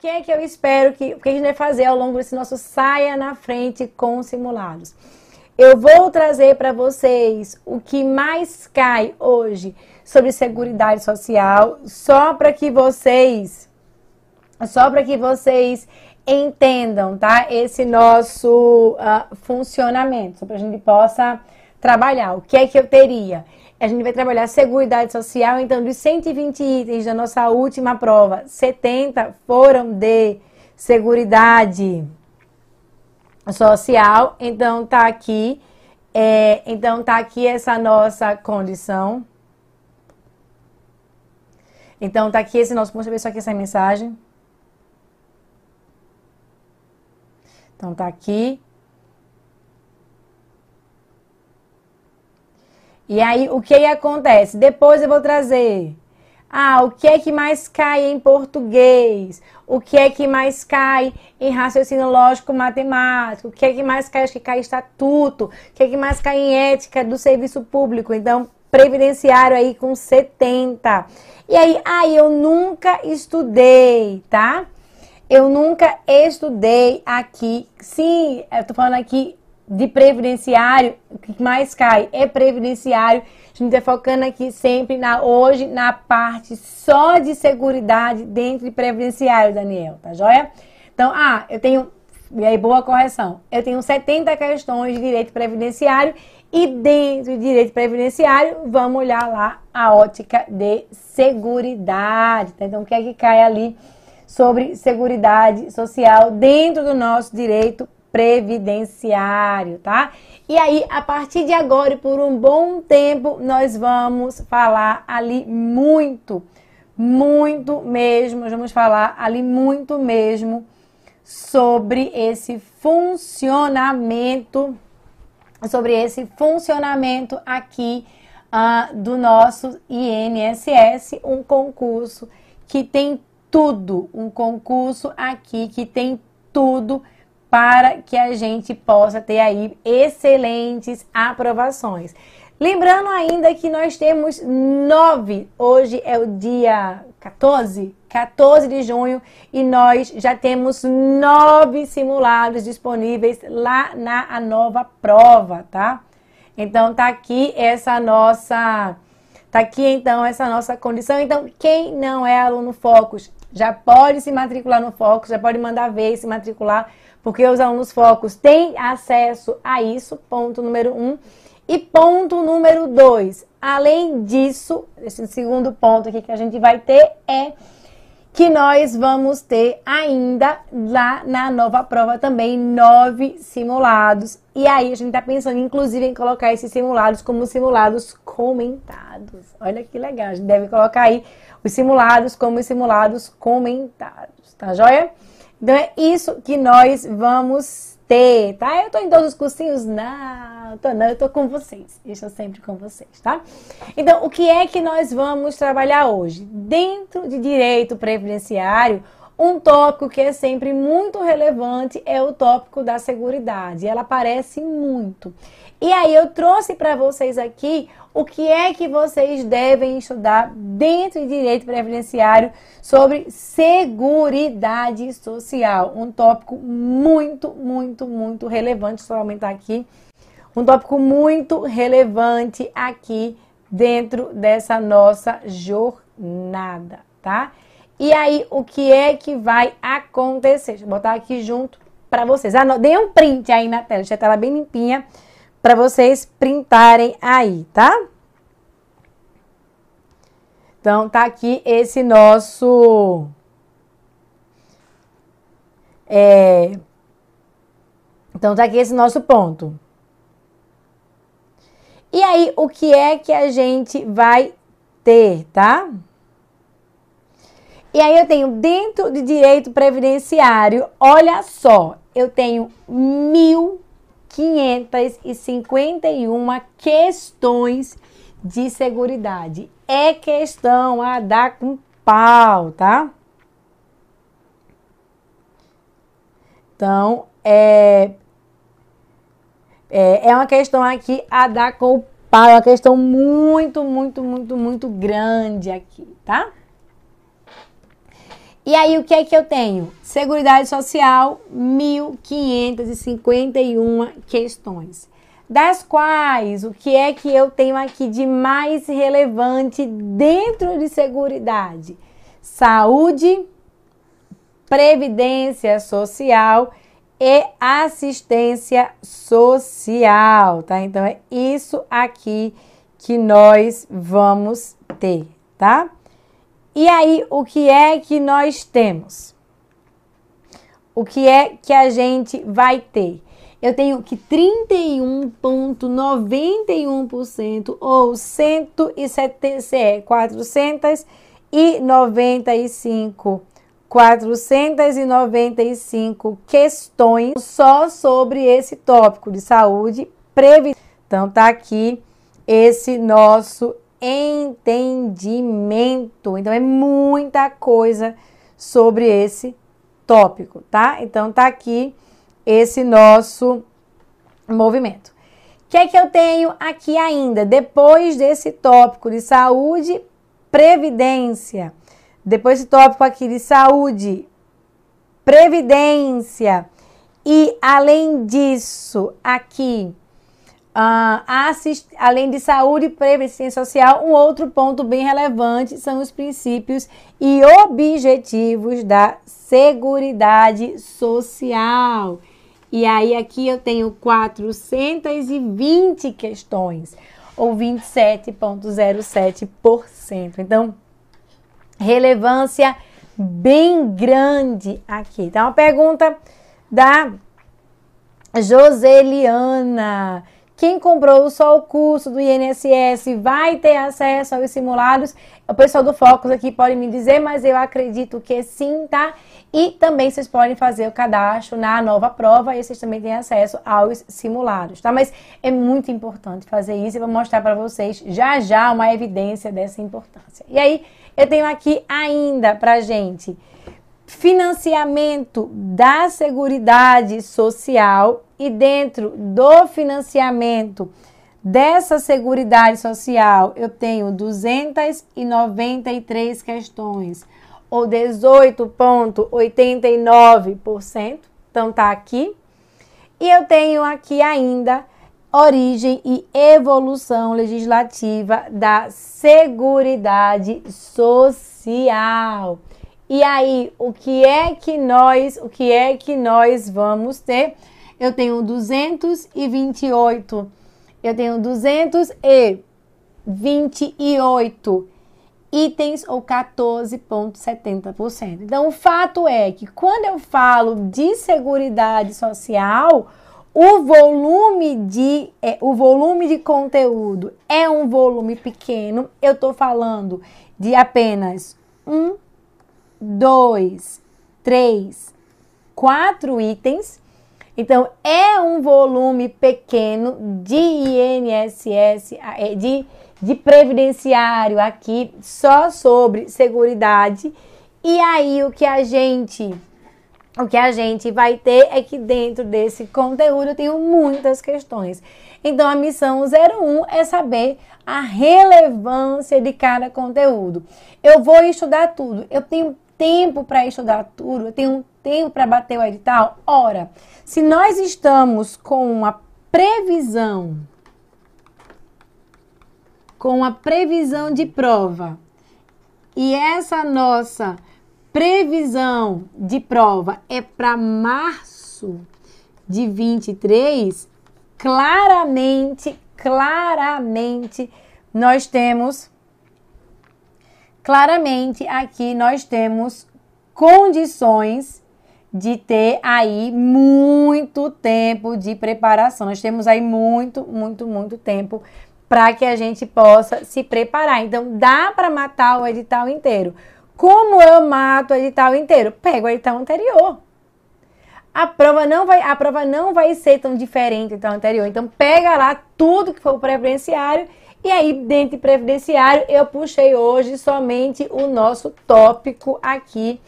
que é que eu espero que, o que a gente vai fazer ao longo desse nosso Saia na Frente com simulados? Eu vou trazer para vocês o que mais cai hoje sobre Seguridade Social, só para que vocês, só para que vocês entendam, tá? Esse nosso uh, funcionamento, para a gente possa trabalhar. O que é que eu teria? A gente vai trabalhar Seguridade Social, então dos 120 itens da nossa última prova, 70 foram de Seguridade Social, então tá aqui, é, então tá aqui essa nossa condição. Então tá aqui esse nosso, deixa eu ver só aqui essa mensagem. Então tá aqui. E aí o que acontece? Depois eu vou trazer ah, o que é que mais cai em português? O que é que mais cai em raciocínio lógico matemático? O que é que mais cai? Acho que cai estatuto. O que é que mais cai em ética do serviço público? Então, previdenciário aí com 70. E aí, ah, eu nunca estudei, tá? Eu nunca estudei aqui. Sim, eu tô falando aqui de previdenciário, o que mais cai é previdenciário. A gente está focando aqui sempre na hoje na parte só de seguridade dentro de previdenciário, Daniel, tá joia? Então, ah, eu tenho e aí boa correção. Eu tenho 70 questões de direito previdenciário e dentro de direito previdenciário, vamos olhar lá a ótica de seguridade. Tá? Então, o que é que cai ali? sobre Seguridade Social dentro do nosso direito previdenciário, tá? E aí, a partir de agora e por um bom tempo, nós vamos falar ali muito, muito mesmo, nós vamos falar ali muito mesmo sobre esse funcionamento, sobre esse funcionamento aqui uh, do nosso INSS, um concurso que tem tudo, um concurso aqui que tem tudo para que a gente possa ter aí excelentes aprovações. Lembrando ainda que nós temos nove, hoje é o dia 14, 14 de junho, e nós já temos nove simulados disponíveis lá na nova prova, tá? Então tá aqui essa nossa, tá aqui então essa nossa condição. Então quem não é aluno Focus já pode se matricular no Focus, já pode mandar ver e se matricular, porque os alunos Focus têm acesso a isso, ponto número um. E ponto número dois, além disso, esse segundo ponto aqui que a gente vai ter é que nós vamos ter ainda lá na nova prova também nove simulados. E aí a gente está pensando, inclusive, em colocar esses simulados como simulados comentados. Olha que legal, a gente deve colocar aí os simulados como os simulados comentados, tá joia? Então é isso que nós vamos ter, tá? Eu tô em todos os cursinhos? Não, tô não, eu tô com vocês. Estou sempre com vocês, tá? Então, o que é que nós vamos trabalhar hoje? Dentro de direito previdenciário, um tópico que é sempre muito relevante é o tópico da seguridade. Ela aparece muito. E aí eu trouxe para vocês aqui o que é que vocês devem estudar dentro de direito previdenciário sobre seguridade social. Um tópico muito, muito, muito relevante. Eu aumentar aqui. Um tópico muito relevante aqui dentro dessa nossa jornada, tá? E aí, o que é que vai acontecer? Deixa eu botar aqui junto para vocês. Ah, dê um print aí na tela, deixa a tela bem limpinha para vocês printarem aí, tá? Então, tá aqui esse nosso. É, então, tá aqui esse nosso ponto. E aí, o que é que a gente vai ter, tá? E aí, eu tenho dentro de direito previdenciário, olha só, eu tenho 1.551 questões de seguridade é questão a dar com pau, tá? Então, é, é, é uma questão aqui a dar com pau, é uma questão muito, muito, muito, muito grande aqui, tá? E aí, o que é que eu tenho? Seguridade Social, 1.551 questões. Das quais, o que é que eu tenho aqui de mais relevante dentro de Seguridade? Saúde, Previdência Social e Assistência Social, tá? Então, é isso aqui que nós vamos ter, tá? E aí, o que é que nós temos? O que é que a gente vai ter? Eu tenho que 31,91% ou 170, 495 495 questões só sobre esse tópico de saúde previdência. Então tá aqui esse nosso entendimento. Então, é muita coisa sobre esse tópico, tá? Então, tá aqui esse nosso movimento. O que é que eu tenho aqui ainda? Depois desse tópico de saúde, previdência. Depois desse tópico aqui de saúde, previdência. E além disso, aqui Assist, além de saúde e previdência social, um outro ponto bem relevante são os princípios e objetivos da Seguridade Social. E aí aqui eu tenho 420 questões, ou 27,07%. Então, relevância bem grande aqui. Então, uma pergunta da Joseliana. Quem comprou só o curso do INSS vai ter acesso aos simulados? O pessoal do Focus aqui pode me dizer, mas eu acredito que sim, tá? E também vocês podem fazer o cadastro na nova prova e vocês também têm acesso aos simulados, tá? Mas é muito importante fazer isso e vou mostrar para vocês já já uma evidência dessa importância. E aí, eu tenho aqui ainda pra gente financiamento da Seguridade Social e dentro do financiamento dessa Seguridade Social eu tenho 293 questões ou 18,89%. Então tá aqui. E eu tenho aqui ainda origem e evolução legislativa da Seguridade Social. E aí, o que é que nós, o que é que nós vamos ter? Eu tenho 228. Eu tenho 228 itens ou 14,70%. Então, o fato é que quando eu falo de seguridade social, o volume de é, o volume de conteúdo é um volume pequeno. Eu estou falando de apenas um dois, três, quatro itens. Então, é um volume pequeno de INSS, é, de, de previdenciário aqui, só sobre seguridade. E aí, o que a gente o que a gente vai ter é que dentro desse conteúdo eu tenho muitas questões. Então a missão 01 é saber a relevância de cada conteúdo. Eu vou estudar tudo. Eu tenho tempo para estudar tudo, eu tenho tempo para bater o edital? Ora, se nós estamos com uma previsão, com uma previsão de prova, e essa nossa previsão de prova é para março de 23, claramente, claramente nós temos claramente aqui nós temos condições de ter aí muito tempo de preparação. Nós temos aí muito, muito, muito tempo para que a gente possa se preparar. Então, dá para matar o edital inteiro. Como eu mato o edital inteiro? Pego o edital anterior. A prova não vai, a prova não vai ser tão diferente do edital anterior. Então, pega lá tudo que for o preferenciário e aí, dentro de previdenciário, eu puxei hoje somente o nosso tópico aqui,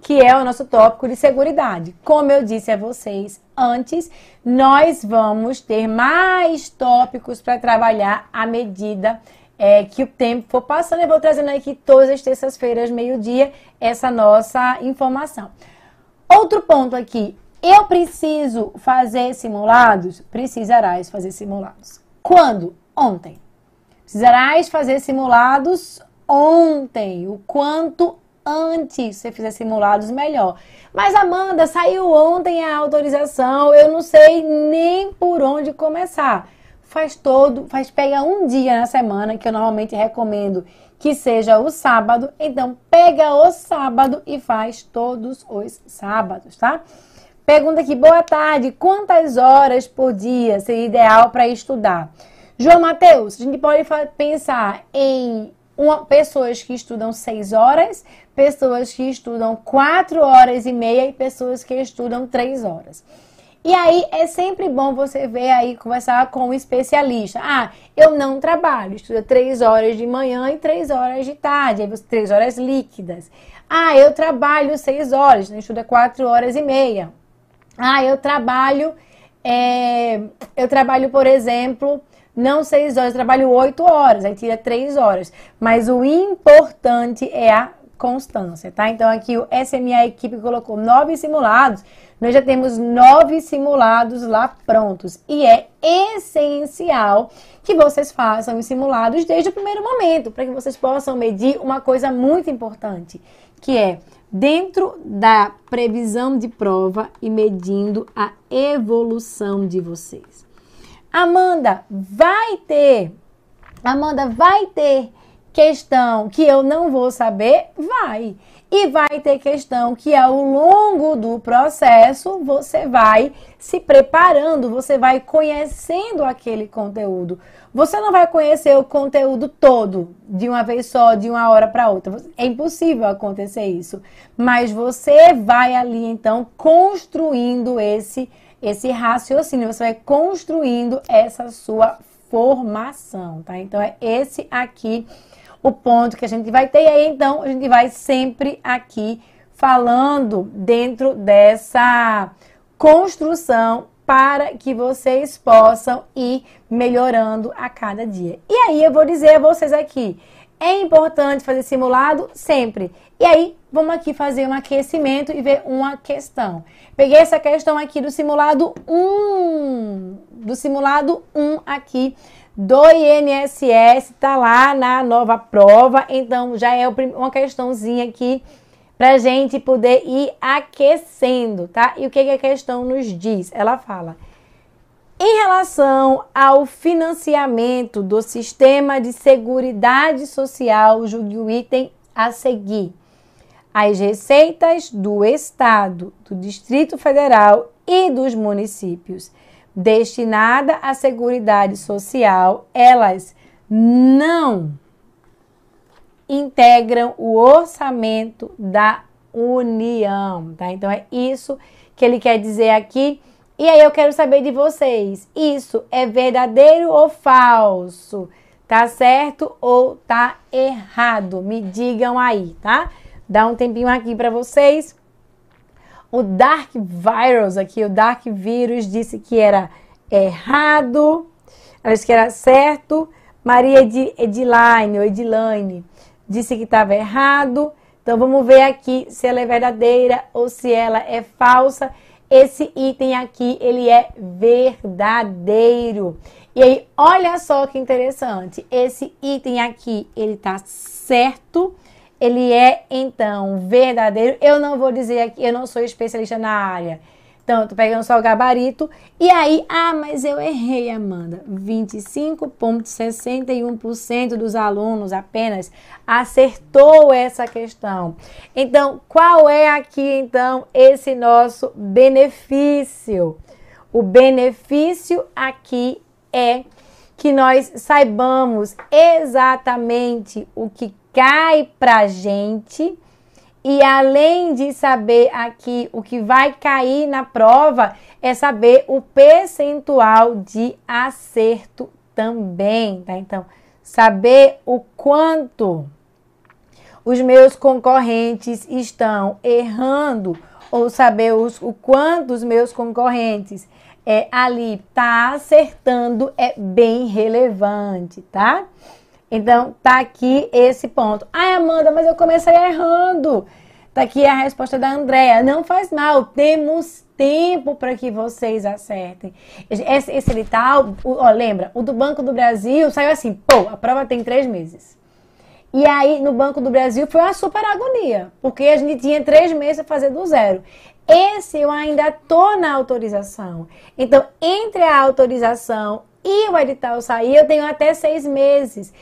que é o nosso tópico de seguridade. Como eu disse a vocês antes, nós vamos ter mais tópicos para trabalhar à medida é, que o tempo for passando, eu vou trazendo aqui todas as terças-feiras, meio-dia, essa nossa informação. Outro ponto aqui, eu preciso fazer simulados? Precisarás fazer simulados. Quando? Ontem. Precisarás fazer simulados ontem. O quanto antes você fizer simulados, melhor. Mas Amanda, saiu ontem a autorização, eu não sei nem por onde começar. Faz todo, faz pega um dia na semana que eu normalmente recomendo que seja o sábado. Então pega o sábado e faz todos os sábados, tá? Pergunta aqui, boa tarde, quantas horas por dia seria ideal para estudar? João Mateus, a gente pode pensar em uma, pessoas que estudam seis horas, pessoas que estudam quatro horas e meia e pessoas que estudam três horas. E aí é sempre bom você ver aí, conversar com um especialista. Ah, eu não trabalho, estudo três horas de manhã e três horas de tarde, aí você três horas líquidas. Ah, eu trabalho seis horas, não estuda quatro horas e meia. Ah, eu trabalho, é, eu trabalho, por exemplo, não seis horas, trabalho oito horas, aí tira três horas. Mas o importante é a constância, tá? Então aqui o SMA equipe colocou nove simulados. Nós já temos nove simulados lá prontos. E é essencial que vocês façam os simulados desde o primeiro momento, para que vocês possam medir uma coisa muito importante, que é dentro da previsão de prova e medindo a evolução de vocês. Amanda, vai ter. Amanda, vai ter questão que eu não vou saber? Vai. E vai ter questão que ao longo do processo você vai se preparando, você vai conhecendo aquele conteúdo. Você não vai conhecer o conteúdo todo de uma vez só, de uma hora para outra. É impossível acontecer isso. Mas você vai ali então construindo esse esse raciocínio, você vai construindo essa sua formação, tá? Então é esse aqui o ponto que a gente vai ter. E aí então a gente vai sempre aqui falando dentro dessa construção para que vocês possam ir melhorando a cada dia. E aí eu vou dizer a vocês aqui, é importante fazer simulado sempre. E aí, vamos aqui fazer um aquecimento e ver uma questão. Peguei essa questão aqui do simulado 1, do simulado 1 aqui do INSS, tá lá na nova prova. Então, já é uma questãozinha aqui pra gente poder ir aquecendo, tá? E o que, que a questão nos diz? Ela fala em relação ao financiamento do sistema de seguridade social, julgue o item a seguir. As receitas do Estado, do Distrito Federal e dos municípios destinada à seguridade social, elas não integram o orçamento da União, tá? Então é isso que ele quer dizer aqui e aí eu quero saber de vocês, isso é verdadeiro ou falso? Tá certo ou tá errado? Me digam aí, tá? Dá um tempinho aqui para vocês. O Dark Virus aqui, o Dark Vírus disse que era errado. Ela disse que era certo. Maria Ediline ou disse que estava errado. Então vamos ver aqui se ela é verdadeira ou se ela é falsa esse item aqui, ele é verdadeiro. E aí, olha só que interessante. Esse item aqui, ele tá certo. Ele é, então, verdadeiro. Eu não vou dizer aqui, eu não sou especialista na área. Então, eu pegando só o gabarito. E aí, ah, mas eu errei, Amanda. 25,61% dos alunos apenas acertou essa questão. Então, qual é aqui, então, esse nosso benefício? O benefício aqui é que nós saibamos exatamente o que cai pra gente e além de saber aqui o que vai cair na prova, é saber o percentual de acerto também, tá? Então, saber o quanto os meus concorrentes estão errando ou saber os, o quanto os meus concorrentes é, ali tá acertando é bem relevante, tá? Então, tá aqui esse ponto. Ai, Amanda, mas eu comecei errando. Tá aqui a resposta da Andrea. Não faz mal, temos tempo para que vocês acertem. Esse, esse edital, ó, lembra, o do Banco do Brasil saiu assim, pô, a prova tem três meses. E aí, no Banco do Brasil, foi uma super agonia, porque a gente tinha três meses para fazer do zero. Esse eu ainda tô na autorização. Então, entre a autorização e o edital sair, eu tenho até seis meses.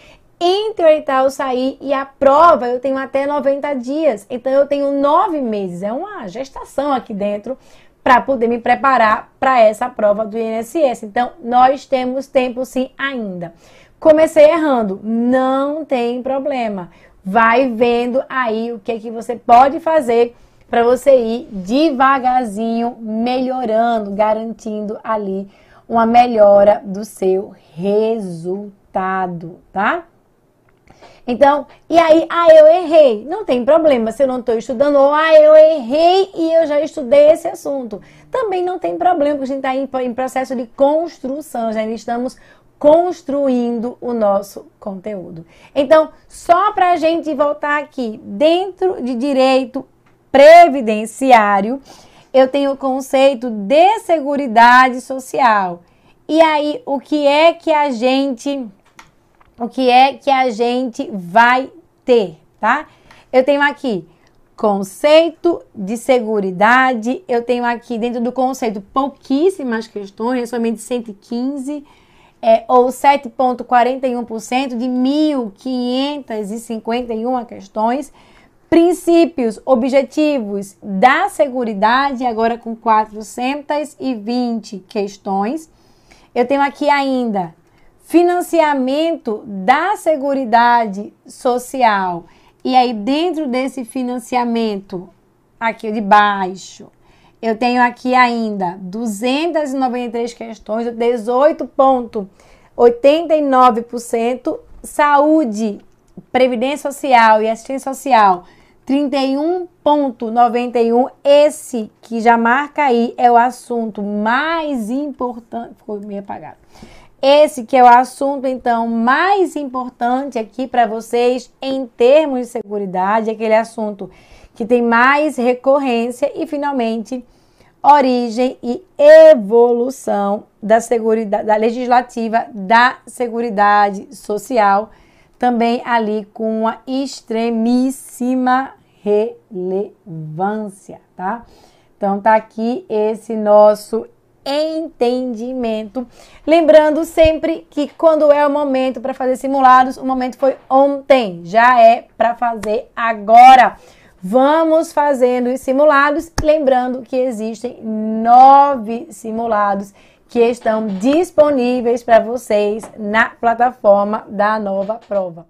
Entre o edital sair e a prova, eu tenho até 90 dias. Então, eu tenho nove meses. É uma gestação aqui dentro para poder me preparar para essa prova do INSS. Então, nós temos tempo sim ainda. Comecei errando, não tem problema. Vai vendo aí o que é que você pode fazer para você ir devagarzinho melhorando, garantindo ali uma melhora do seu resultado, tá? Então, e aí, ah, eu errei. Não tem problema se eu não estou estudando, ou ah, eu errei e eu já estudei esse assunto. Também não tem problema, porque a gente está em, processo de construção, já estamos construindo o nosso conteúdo. Então, só para a gente voltar aqui, dentro de direito previdenciário, eu tenho o conceito de seguridade social. E aí, o que é que a gente o que é que a gente vai ter, tá? Eu tenho aqui conceito de seguridade, eu tenho aqui dentro do conceito pouquíssimas questões, somente 115 é, ou 7,41% de 1.551 questões. Princípios, objetivos da seguridade, agora com 420 questões. Eu tenho aqui ainda financiamento da seguridade social. E aí, dentro desse financiamento, aqui de baixo, eu tenho aqui ainda 293 questões, 18,89%, saúde, previdência social e assistência social, 31,91. Esse que já marca aí é o assunto mais importante. Ficou meio apagado. Esse que é o assunto então mais importante aqui para vocês em termos de segurança, aquele assunto que tem mais recorrência e finalmente origem e evolução da seguridade da legislativa da seguridade social, também ali com uma extremíssima relevância, tá? Então tá aqui esse nosso entendimento. Lembrando sempre que quando é o momento para fazer simulados, o momento foi ontem, já é para fazer agora. Vamos fazendo os simulados, lembrando que existem nove simulados que estão disponíveis para vocês na plataforma da nova prova.